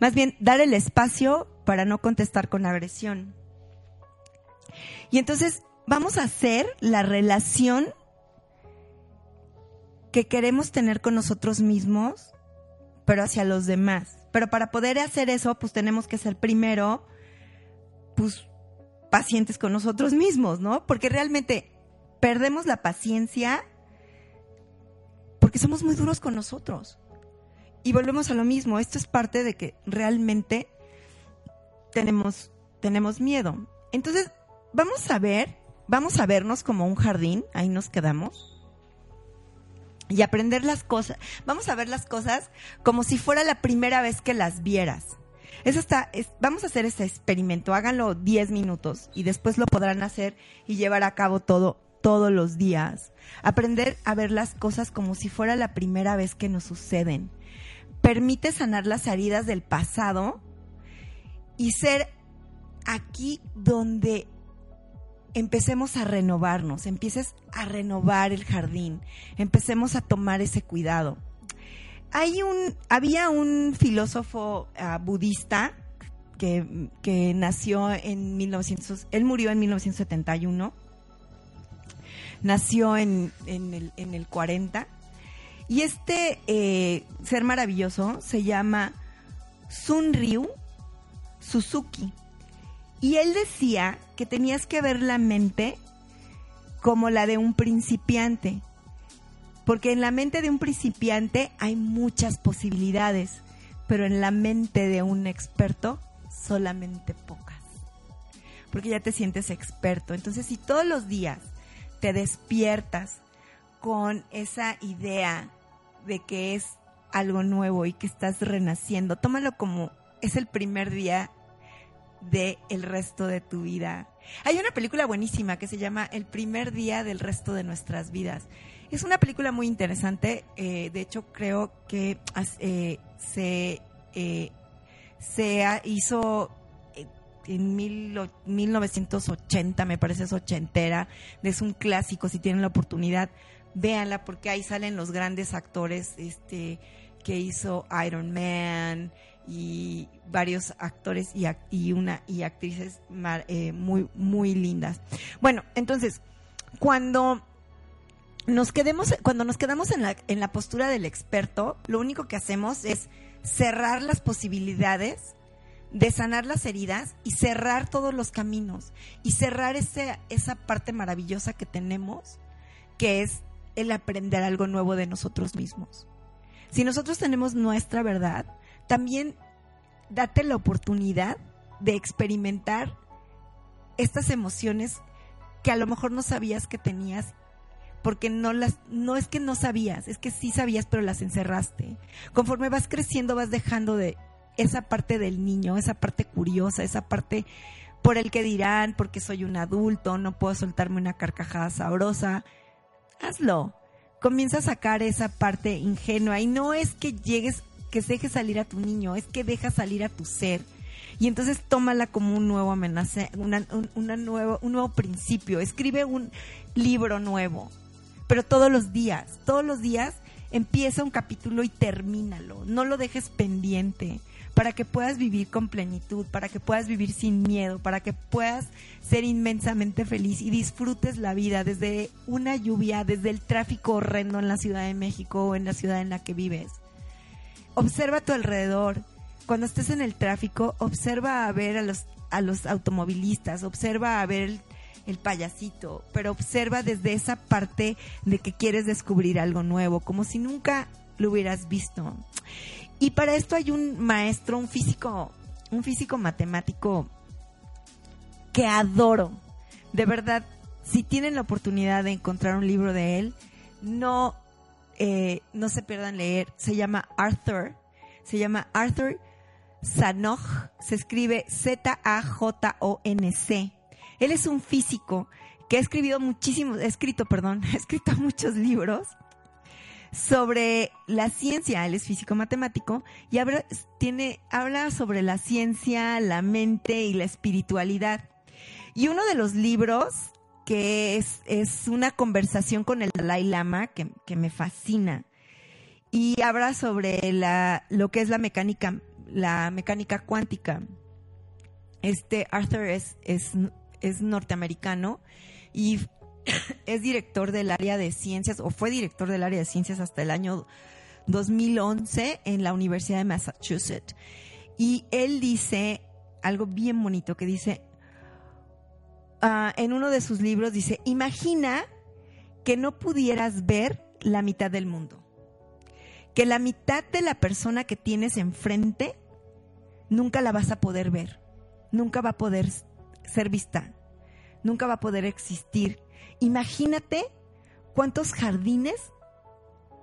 más bien dar el espacio para no contestar con agresión. Y entonces vamos a hacer la relación que queremos tener con nosotros mismos, pero hacia los demás. Pero para poder hacer eso, pues tenemos que ser primero, pues, pacientes con nosotros mismos, ¿no? Porque realmente perdemos la paciencia porque somos muy duros con nosotros. Y volvemos a lo mismo, esto es parte de que realmente tenemos, tenemos miedo. Entonces, vamos a ver vamos a vernos como un jardín, ahí nos quedamos. Y aprender las cosas. Vamos a ver las cosas como si fuera la primera vez que las vieras. Eso está, es- vamos a hacer este experimento, háganlo 10 minutos y después lo podrán hacer y llevar a cabo todo todos los días. Aprender a ver las cosas como si fuera la primera vez que nos suceden. Permite sanar las heridas del pasado y ser aquí donde empecemos a renovarnos, empieces a renovar el jardín, empecemos a tomar ese cuidado. Hay un, había un filósofo ah, budista que, que nació en 1900, él murió en 1971, nació en, en el, en el 40, y este eh, ser maravilloso se llama Sunryu Suzuki. Y él decía que tenías que ver la mente como la de un principiante. Porque en la mente de un principiante hay muchas posibilidades, pero en la mente de un experto solamente pocas. Porque ya te sientes experto. Entonces, si todos los días te despiertas con esa idea de que es algo nuevo y que estás renaciendo, tómalo como es el primer día de el resto de tu vida. Hay una película buenísima que se llama El primer día del resto de nuestras vidas. Es una película muy interesante. eh, de hecho, creo que eh, se, eh, se hizo en mil o- 1980, me parece es ochentera. Es un clásico. Si tienen la oportunidad, véanla porque ahí salen los grandes actores este, que hizo Iron Man y varios actores y, ac- y una y actrices eh, muy muy lindas. Bueno, entonces cuando nos quedemos cuando nos quedamos en la en la postura del experto, lo único que hacemos es cerrar las posibilidades de sanar las heridas y cerrar todos los caminos y cerrar ese, esa parte maravillosa que tenemos, que es el aprender algo nuevo de nosotros mismos. Si nosotros tenemos nuestra verdad, también date la oportunidad de experimentar estas emociones que a lo mejor no sabías que tenías porque no las no es que no sabías, es que sí sabías pero las encerraste. Conforme vas creciendo vas dejando de esa parte del niño, esa parte curiosa, esa parte por el que dirán, porque soy un adulto, no puedo soltarme una carcajada sabrosa. Hazlo. Comienza a sacar esa parte ingenua y no es que llegues que dejes salir a tu niño, es que dejas salir a tu ser. Y entonces tómala como un nuevo amenaza, una, un, una nuevo, un nuevo principio. Escribe un libro nuevo, pero todos los días, todos los días empieza un capítulo y termínalo. No lo dejes pendiente para que puedas vivir con plenitud, para que puedas vivir sin miedo, para que puedas ser inmensamente feliz y disfrutes la vida desde una lluvia, desde el tráfico horrendo en la Ciudad de México o en la ciudad en la que vives. Observa a tu alrededor. Cuando estés en el tráfico, observa a ver a los, a los automovilistas, observa a ver el, el payasito, pero observa desde esa parte de que quieres descubrir algo nuevo, como si nunca lo hubieras visto. Y para esto hay un maestro, un físico, un físico matemático que adoro. De verdad, si tienen la oportunidad de encontrar un libro de él, no, eh, no se pierdan leer. Se llama Arthur. Se llama Arthur Sanoch. Se escribe Z-A-J-O-N-C. Él es un físico que ha escrito muchísimos, escrito, perdón, ha escrito muchos libros sobre la ciencia, él es físico matemático y tiene, habla sobre la ciencia, la mente y la espiritualidad. Y uno de los libros que es, es una conversación con el Dalai Lama que, que me fascina y habla sobre la, lo que es la mecánica, la mecánica cuántica. Este Arthur es, es, es norteamericano y es director del área de ciencias, o fue director del área de ciencias hasta el año 2011 en la Universidad de Massachusetts. Y él dice algo bien bonito que dice, uh, en uno de sus libros dice, imagina que no pudieras ver la mitad del mundo. Que la mitad de la persona que tienes enfrente nunca la vas a poder ver, nunca va a poder ser vista, nunca va a poder existir. Imagínate cuántos jardines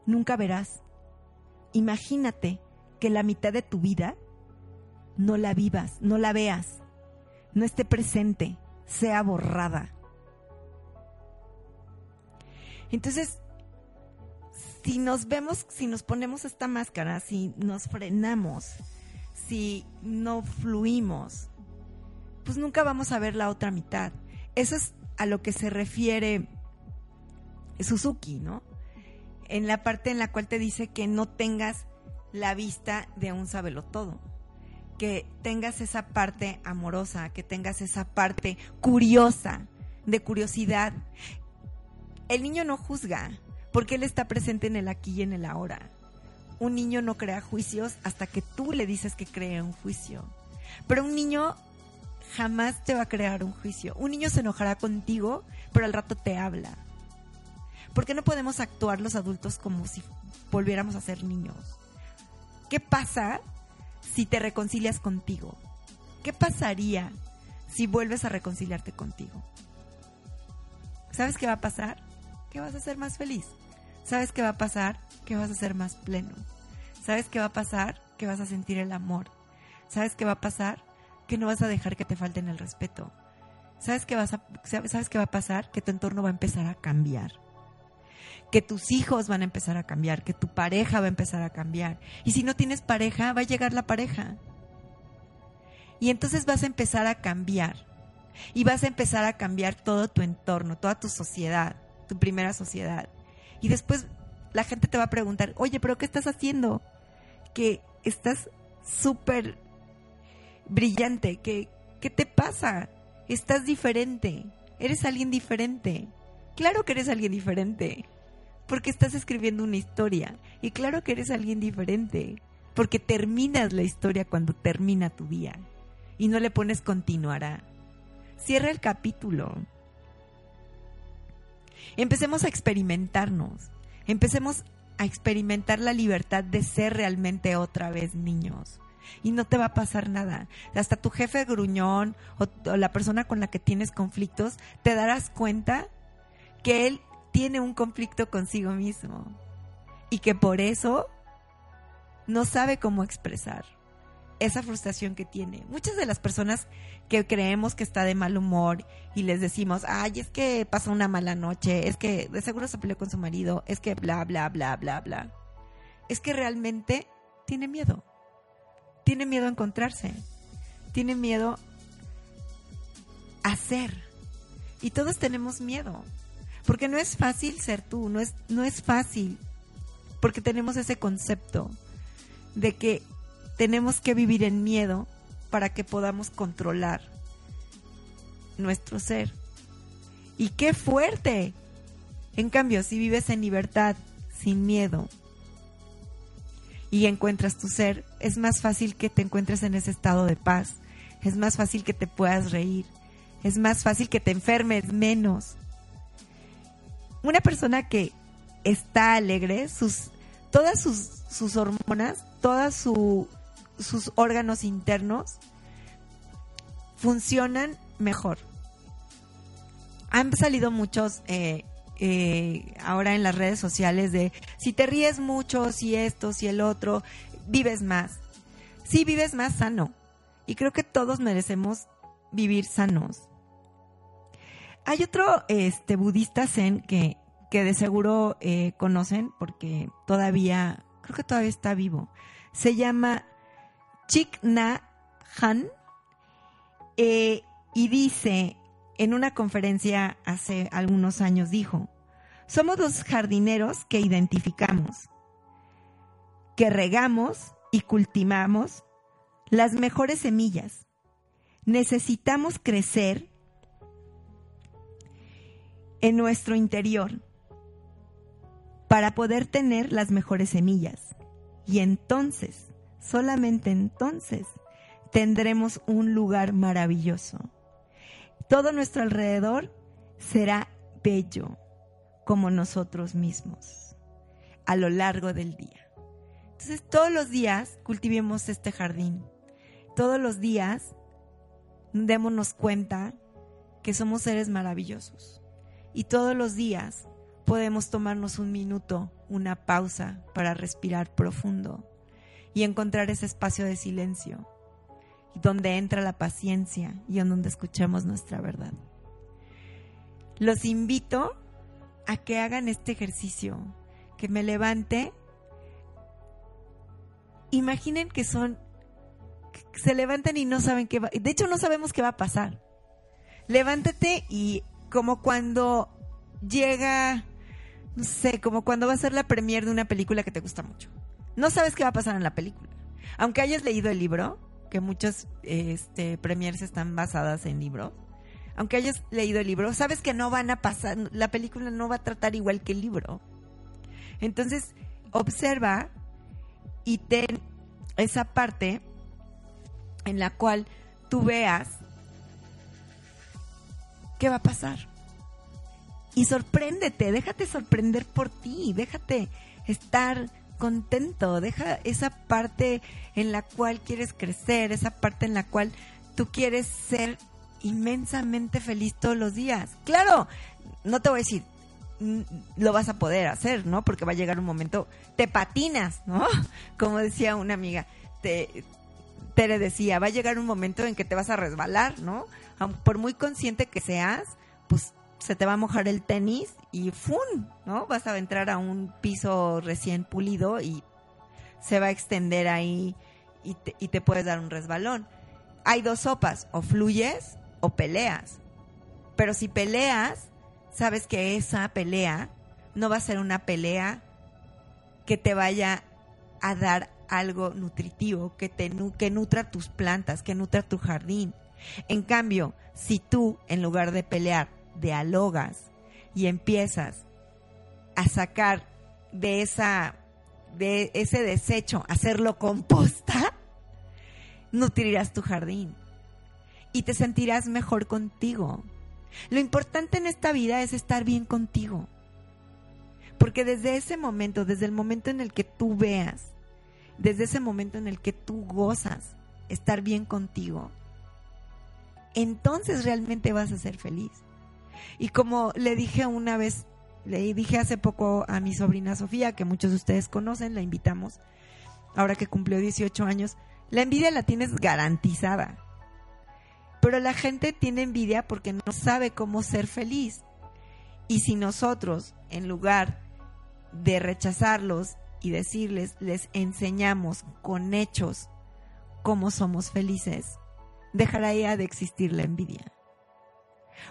nunca verás. Imagínate que la mitad de tu vida no la vivas, no la veas, no esté presente, sea borrada. Entonces, si nos vemos, si nos ponemos esta máscara, si nos frenamos, si no fluimos, pues nunca vamos a ver la otra mitad. Eso es a lo que se refiere Suzuki, ¿no? En la parte en la cual te dice que no tengas la vista de un todo, que tengas esa parte amorosa, que tengas esa parte curiosa, de curiosidad. El niño no juzga, porque él está presente en el aquí y en el ahora. Un niño no crea juicios hasta que tú le dices que cree un juicio. Pero un niño jamás te va a crear un juicio. Un niño se enojará contigo, pero al rato te habla. ¿Por qué no podemos actuar los adultos como si volviéramos a ser niños? ¿Qué pasa si te reconcilias contigo? ¿Qué pasaría si vuelves a reconciliarte contigo? ¿Sabes qué va a pasar? Que vas a ser más feliz. ¿Sabes qué va a pasar? Que vas a ser más pleno. ¿Sabes qué va a pasar? Que vas a sentir el amor. ¿Sabes qué va a pasar? Que no vas a dejar que te falten el respeto. ¿Sabes qué, vas a, ¿Sabes qué va a pasar? Que tu entorno va a empezar a cambiar que tus hijos van a empezar a cambiar, que tu pareja va a empezar a cambiar. Y si no tienes pareja, va a llegar la pareja. Y entonces vas a empezar a cambiar. Y vas a empezar a cambiar todo tu entorno, toda tu sociedad, tu primera sociedad. Y después la gente te va a preguntar, oye, pero ¿qué estás haciendo? Que estás súper brillante, que, ¿qué te pasa? Estás diferente, eres alguien diferente. Claro que eres alguien diferente porque estás escribiendo una historia. Y claro que eres alguien diferente, porque terminas la historia cuando termina tu día. Y no le pones continuará. Cierra el capítulo. Empecemos a experimentarnos. Empecemos a experimentar la libertad de ser realmente otra vez niños. Y no te va a pasar nada. Hasta tu jefe gruñón o, o la persona con la que tienes conflictos, te darás cuenta que él tiene un conflicto consigo mismo y que por eso no sabe cómo expresar esa frustración que tiene. Muchas de las personas que creemos que está de mal humor y les decimos, ay, es que pasó una mala noche, es que de seguro se peleó con su marido, es que bla, bla, bla, bla, bla. Es que realmente tiene miedo. Tiene miedo a encontrarse. Tiene miedo a ser. Y todos tenemos miedo. Porque no es fácil ser tú, no es, no es fácil, porque tenemos ese concepto de que tenemos que vivir en miedo para que podamos controlar nuestro ser. Y qué fuerte. En cambio, si vives en libertad, sin miedo, y encuentras tu ser, es más fácil que te encuentres en ese estado de paz, es más fácil que te puedas reír, es más fácil que te enfermes menos, una persona que está alegre, sus, todas sus, hormonas, todos sus órganos internos funcionan mejor. Han salido muchos eh, eh, ahora en las redes sociales de si te ríes mucho, si esto, si el otro, vives más. Sí, vives más sano. Y creo que todos merecemos vivir sanos. Hay otro este, budista zen que, que de seguro eh, conocen porque todavía, creo que todavía está vivo. Se llama Chik Na Han eh, y dice en una conferencia hace algunos años, dijo, somos los jardineros que identificamos, que regamos y cultivamos las mejores semillas. Necesitamos crecer en nuestro interior para poder tener las mejores semillas. Y entonces, solamente entonces, tendremos un lugar maravilloso. Todo nuestro alrededor será bello como nosotros mismos a lo largo del día. Entonces todos los días cultivemos este jardín. Todos los días démonos cuenta que somos seres maravillosos. Y todos los días podemos tomarnos un minuto, una pausa para respirar profundo y encontrar ese espacio de silencio donde entra la paciencia y en donde escuchamos nuestra verdad. Los invito a que hagan este ejercicio, que me levante. Imaginen que son, que se levantan y no saben qué va, de hecho no sabemos qué va a pasar. Levántate y como cuando llega, no sé, como cuando va a ser la premier de una película que te gusta mucho. No sabes qué va a pasar en la película. Aunque hayas leído el libro, que muchos este, premiers están basadas en libros, aunque hayas leído el libro, sabes que no van a pasar, la película no va a tratar igual que el libro. Entonces, observa y ten esa parte en la cual tú veas qué va a pasar. Y sorpréndete, déjate sorprender por ti, déjate estar contento, deja esa parte en la cual quieres crecer, esa parte en la cual tú quieres ser inmensamente feliz todos los días. Claro, no te voy a decir, mm, lo vas a poder hacer, ¿no? Porque va a llegar un momento, te patinas, ¿no? Como decía una amiga, te, Tere decía, va a llegar un momento en que te vas a resbalar, ¿no? Por muy consciente que seas, pues se te va a mojar el tenis y ¡fum! ¿no? Vas a entrar a un piso recién pulido y se va a extender ahí y te, y te puedes dar un resbalón. Hay dos sopas, o fluyes o peleas. Pero si peleas, sabes que esa pelea no va a ser una pelea que te vaya a dar algo nutritivo, que, te, que nutra tus plantas, que nutra tu jardín. En cambio, si tú, en lugar de pelear, dialogas y empiezas a sacar de esa de ese desecho, hacerlo composta, nutrirás tu jardín y te sentirás mejor contigo. Lo importante en esta vida es estar bien contigo. Porque desde ese momento, desde el momento en el que tú veas, desde ese momento en el que tú gozas estar bien contigo, entonces realmente vas a ser feliz. Y como le dije una vez, le dije hace poco a mi sobrina Sofía, que muchos de ustedes conocen, la invitamos, ahora que cumplió 18 años, la envidia la tienes garantizada. Pero la gente tiene envidia porque no sabe cómo ser feliz. Y si nosotros, en lugar de rechazarlos y decirles, les enseñamos con hechos cómo somos felices, dejará ya de existir la envidia.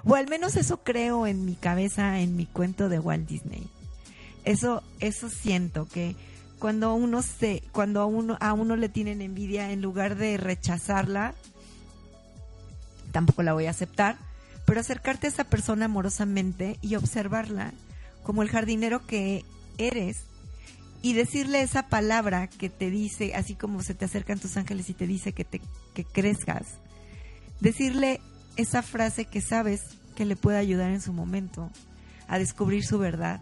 O al menos eso creo en mi cabeza, en mi cuento de Walt Disney. Eso, eso siento que cuando uno se, cuando a uno, a uno le tienen envidia, en lugar de rechazarla, tampoco la voy a aceptar, pero acercarte a esa persona amorosamente y observarla como el jardinero que eres y decirle esa palabra que te dice, así como se te acercan tus ángeles y te dice que te que crezcas. Decirle esa frase que sabes que le puede ayudar en su momento a descubrir su verdad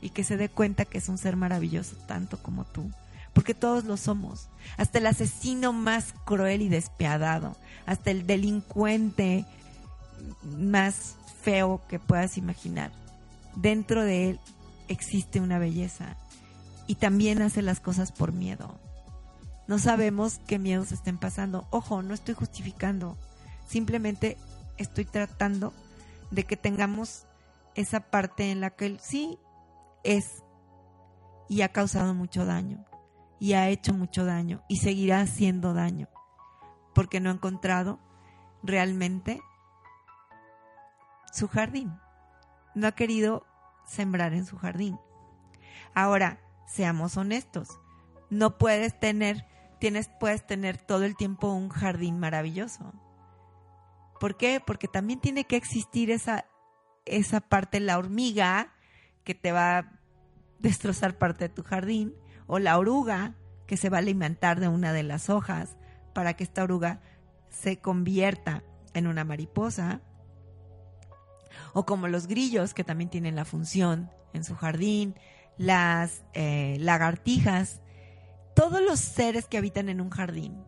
y que se dé cuenta que es un ser maravilloso tanto como tú. Porque todos lo somos. Hasta el asesino más cruel y despiadado, hasta el delincuente más feo que puedas imaginar. Dentro de él existe una belleza y también hace las cosas por miedo. No sabemos qué miedos estén pasando. Ojo, no estoy justificando. Simplemente estoy tratando de que tengamos esa parte en la que él sí es y ha causado mucho daño y ha hecho mucho daño y seguirá haciendo daño porque no ha encontrado realmente su jardín. No ha querido sembrar en su jardín. Ahora, seamos honestos. No puedes tener, tienes, puedes tener todo el tiempo un jardín maravilloso. ¿Por qué? Porque también tiene que existir esa, esa parte, la hormiga, que te va a destrozar parte de tu jardín, o la oruga, que se va a alimentar de una de las hojas para que esta oruga se convierta en una mariposa, o como los grillos, que también tienen la función en su jardín, las eh, lagartijas, todos los seres que habitan en un jardín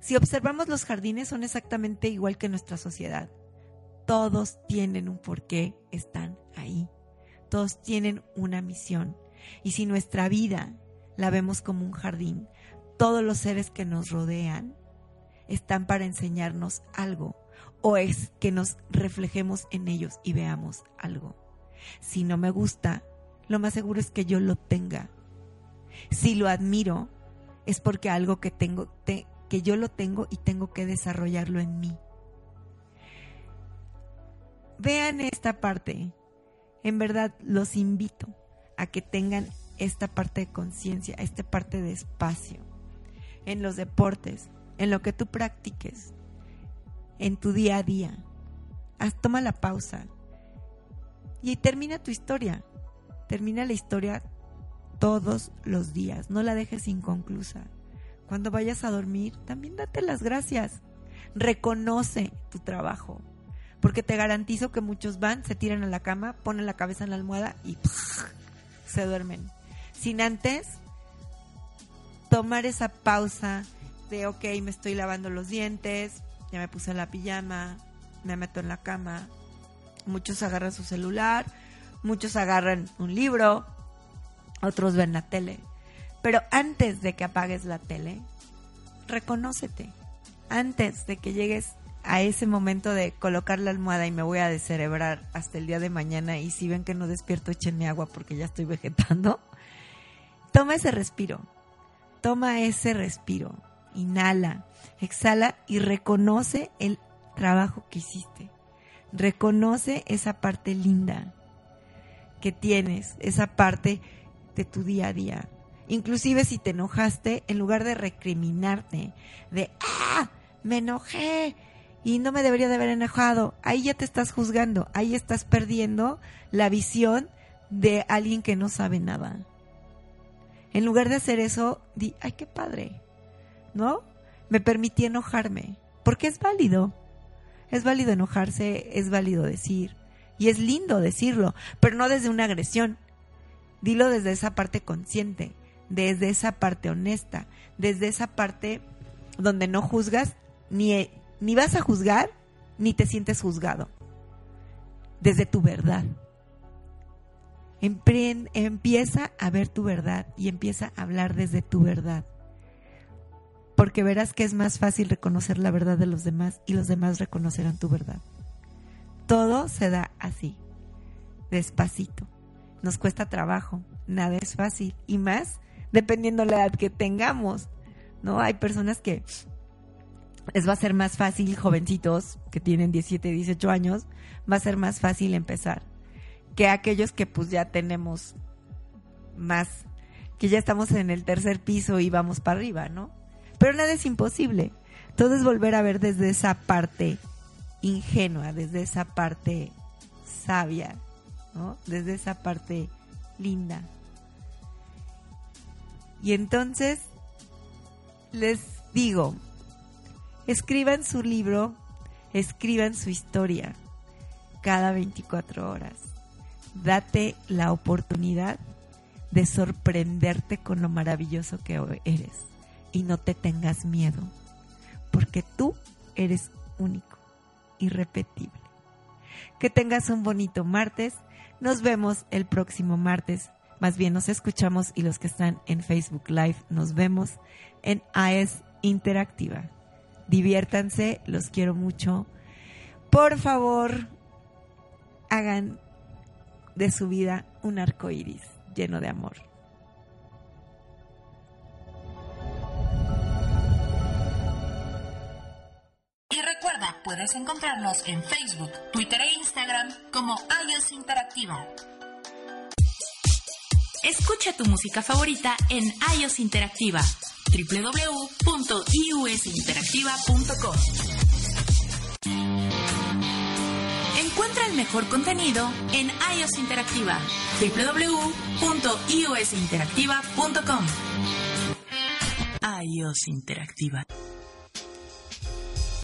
si observamos los jardines son exactamente igual que nuestra sociedad. Todos tienen un porqué, están ahí. Todos tienen una misión. Y si nuestra vida la vemos como un jardín, todos los seres que nos rodean están para enseñarnos algo o es que nos reflejemos en ellos y veamos algo. Si no me gusta, lo más seguro es que yo lo tenga. Si lo admiro, es porque algo que tengo, que yo lo tengo y tengo que desarrollarlo en mí. Vean esta parte. En verdad los invito a que tengan esta parte de conciencia, esta parte de espacio. En los deportes, en lo que tú practiques, en tu día a día. Haz, toma la pausa y termina tu historia. Termina la historia todos los días. No la dejes inconclusa. Cuando vayas a dormir, también date las gracias. Reconoce tu trabajo. Porque te garantizo que muchos van, se tiran a la cama, ponen la cabeza en la almohada y se duermen. Sin antes tomar esa pausa de, ok, me estoy lavando los dientes, ya me puse la pijama, me meto en la cama. Muchos agarran su celular, muchos agarran un libro, otros ven la tele. Pero antes de que apagues la tele, reconócete. Antes de que llegues a ese momento de colocar la almohada y me voy a descerebrar hasta el día de mañana y si ven que no despierto, échenme agua porque ya estoy vegetando. Toma ese respiro. Toma ese respiro. Inhala, exhala y reconoce el trabajo que hiciste. Reconoce esa parte linda que tienes, esa parte de tu día a día. Inclusive si te enojaste, en lugar de recriminarte, de, ah, me enojé y no me debería de haber enojado, ahí ya te estás juzgando, ahí estás perdiendo la visión de alguien que no sabe nada. En lugar de hacer eso, di, ay, qué padre, ¿no? Me permití enojarme, porque es válido. Es válido enojarse, es válido decir, y es lindo decirlo, pero no desde una agresión, Dilo desde esa parte consciente, desde esa parte honesta, desde esa parte donde no juzgas, ni, ni vas a juzgar, ni te sientes juzgado. Desde tu verdad. empieza a ver tu verdad y empieza a hablar desde tu verdad. Porque verás que es más fácil reconocer la verdad de los demás y los demás reconocerán tu verdad. Todo se da así, despacito nos cuesta trabajo, nada es fácil y más dependiendo la edad que tengamos, ¿no? Hay personas que les va a ser más fácil, jovencitos que tienen 17, 18 años, va a ser más fácil empezar que aquellos que pues ya tenemos más, que ya estamos en el tercer piso y vamos para arriba, ¿no? Pero nada es imposible. Todo es volver a ver desde esa parte ingenua, desde esa parte sabia, desde esa parte linda. Y entonces les digo, escriban su libro, escriban su historia cada 24 horas. Date la oportunidad de sorprenderte con lo maravilloso que eres y no te tengas miedo, porque tú eres único, irrepetible. Que tengas un bonito martes nos vemos el próximo martes. Más bien nos escuchamos y los que están en Facebook Live nos vemos en AES Interactiva. Diviértanse, los quiero mucho. Por favor, hagan de su vida un arco iris lleno de amor. puedes encontrarnos en Facebook, Twitter e Instagram como iOS Interactiva. Escucha tu música favorita en iOS Interactiva www.iusinteractiva.com. Encuentra el mejor contenido en iOS Interactiva www.iusinteractiva.com. iOS Interactiva.